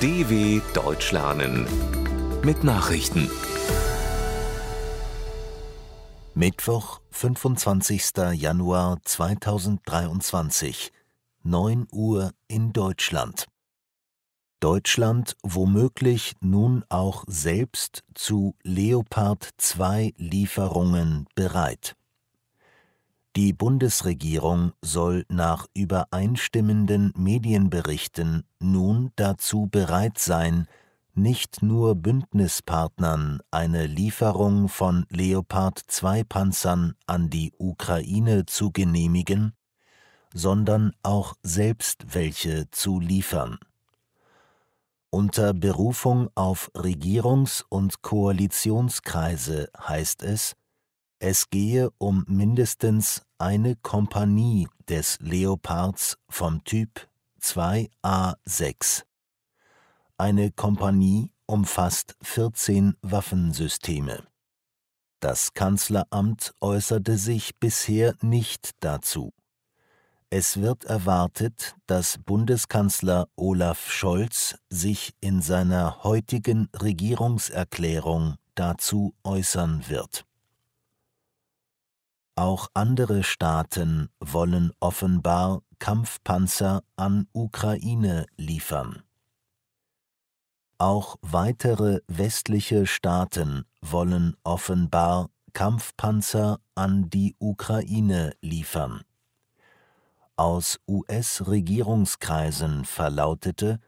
DW Deutsch lernen mit Nachrichten. Mittwoch, 25. Januar 2023, 9 Uhr in Deutschland. Deutschland womöglich nun auch selbst zu Leopard 2 Lieferungen bereit. Die Bundesregierung soll nach übereinstimmenden Medienberichten nun dazu bereit sein, nicht nur Bündnispartnern eine Lieferung von Leopard-2-Panzern an die Ukraine zu genehmigen, sondern auch selbst welche zu liefern. Unter Berufung auf Regierungs- und Koalitionskreise heißt es, es gehe um mindestens eine Kompanie des Leopards vom Typ 2A6. Eine Kompanie umfasst 14 Waffensysteme. Das Kanzleramt äußerte sich bisher nicht dazu. Es wird erwartet, dass Bundeskanzler Olaf Scholz sich in seiner heutigen Regierungserklärung dazu äußern wird. Auch andere Staaten wollen offenbar Kampfpanzer an Ukraine liefern. Auch weitere westliche Staaten wollen offenbar Kampfpanzer an die Ukraine liefern. Aus US-Regierungskreisen verlautete,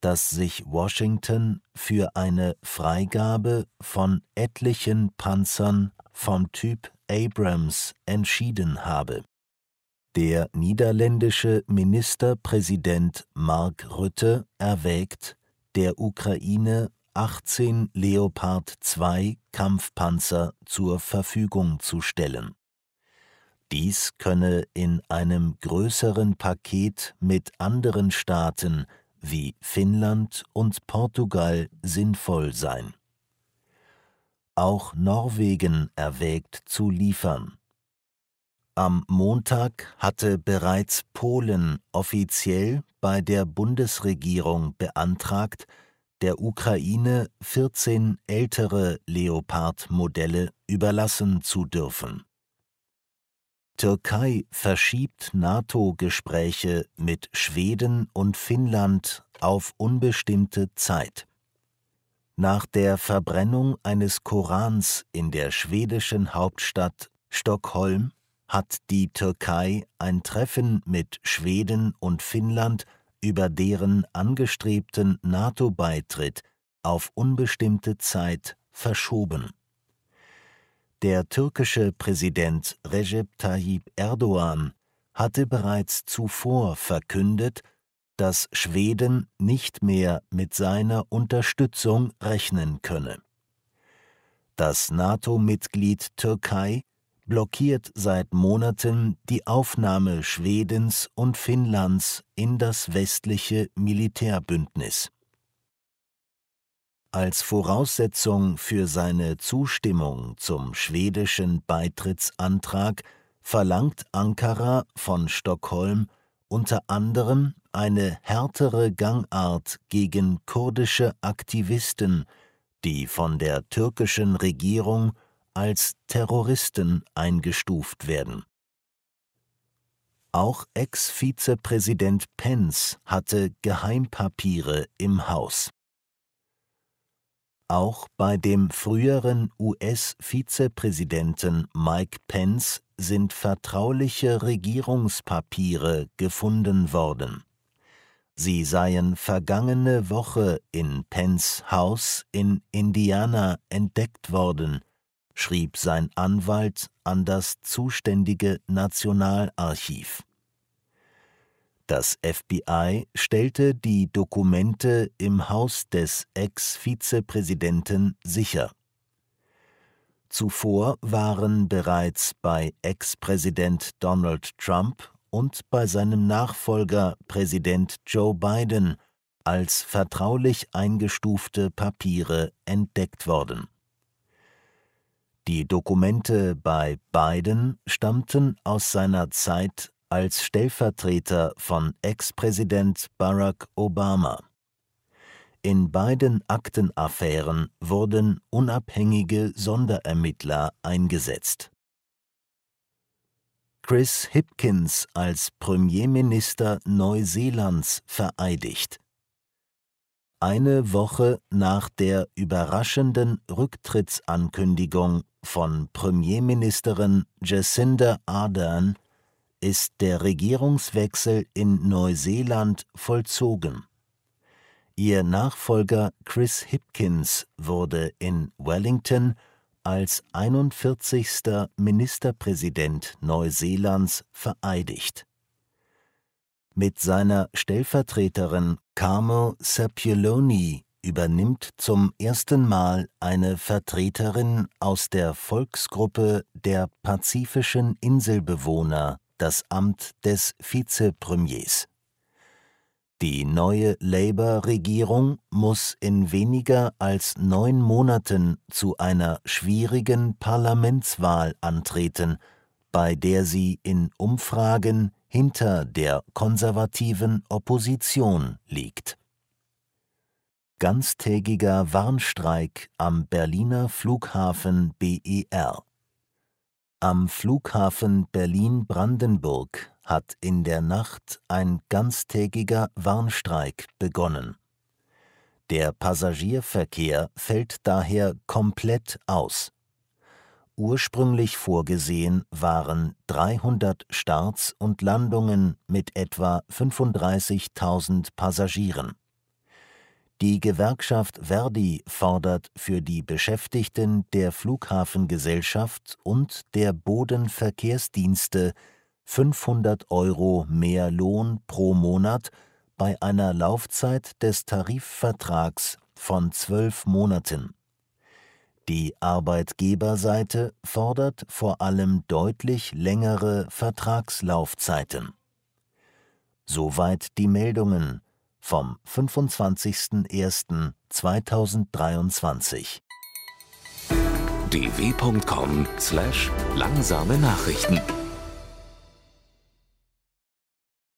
dass sich Washington für eine Freigabe von etlichen Panzern vom Typ Abrams entschieden habe. Der niederländische Ministerpräsident Mark Rutte erwägt, der Ukraine 18 Leopard 2 Kampfpanzer zur Verfügung zu stellen. Dies könne in einem größeren Paket mit anderen Staaten wie Finnland und Portugal sinnvoll sein. Auch Norwegen erwägt zu liefern. Am Montag hatte bereits Polen offiziell bei der Bundesregierung beantragt, der Ukraine 14 ältere Leopard-Modelle überlassen zu dürfen. Türkei verschiebt NATO-Gespräche mit Schweden und Finnland auf unbestimmte Zeit. Nach der Verbrennung eines Korans in der schwedischen Hauptstadt Stockholm hat die Türkei ein Treffen mit Schweden und Finnland über deren angestrebten NATO-Beitritt auf unbestimmte Zeit verschoben. Der türkische Präsident Recep Tayyip Erdogan hatte bereits zuvor verkündet, dass Schweden nicht mehr mit seiner Unterstützung rechnen könne. Das NATO-Mitglied Türkei blockiert seit Monaten die Aufnahme Schwedens und Finnlands in das westliche Militärbündnis. Als Voraussetzung für seine Zustimmung zum schwedischen Beitrittsantrag verlangt Ankara von Stockholm unter anderem eine härtere Gangart gegen kurdische Aktivisten, die von der türkischen Regierung als Terroristen eingestuft werden. Auch Ex-Vizepräsident Pence hatte Geheimpapiere im Haus. Auch bei dem früheren US-Vizepräsidenten Mike Pence sind vertrauliche Regierungspapiere gefunden worden. Sie seien vergangene Woche in Pence Haus in Indiana entdeckt worden, schrieb sein Anwalt an das zuständige Nationalarchiv. Das FBI stellte die Dokumente im Haus des Ex-Vizepräsidenten sicher. Zuvor waren bereits bei Ex-Präsident Donald Trump und bei seinem Nachfolger Präsident Joe Biden als vertraulich eingestufte Papiere entdeckt worden. Die Dokumente bei Biden stammten aus seiner Zeit als Stellvertreter von Ex-Präsident Barack Obama. In beiden Aktenaffären wurden unabhängige Sonderermittler eingesetzt. Chris Hipkins als Premierminister Neuseelands vereidigt. Eine Woche nach der überraschenden Rücktrittsankündigung von Premierministerin Jacinda Ardern ist der Regierungswechsel in Neuseeland vollzogen. Ihr Nachfolger Chris Hipkins wurde in Wellington als 41. Ministerpräsident Neuseelands vereidigt. Mit seiner Stellvertreterin Carmel Sepuloni übernimmt zum ersten Mal eine Vertreterin aus der Volksgruppe der pazifischen Inselbewohner das Amt des Vizepremiers. Die neue Labour-Regierung muss in weniger als neun Monaten zu einer schwierigen Parlamentswahl antreten, bei der sie in Umfragen hinter der konservativen Opposition liegt. Ganztägiger Warnstreik am Berliner Flughafen BER Am Flughafen Berlin-Brandenburg hat in der Nacht ein ganztägiger Warnstreik begonnen. Der Passagierverkehr fällt daher komplett aus. Ursprünglich vorgesehen waren 300 Starts und Landungen mit etwa 35.000 Passagieren. Die Gewerkschaft Verdi fordert für die Beschäftigten der Flughafengesellschaft und der Bodenverkehrsdienste 500 Euro mehr Lohn pro Monat bei einer Laufzeit des Tarifvertrags von zwölf Monaten. Die Arbeitgeberseite fordert vor allem deutlich längere Vertragslaufzeiten. Soweit die Meldungen vom 25.01.2023. dw.com/langsame Nachrichten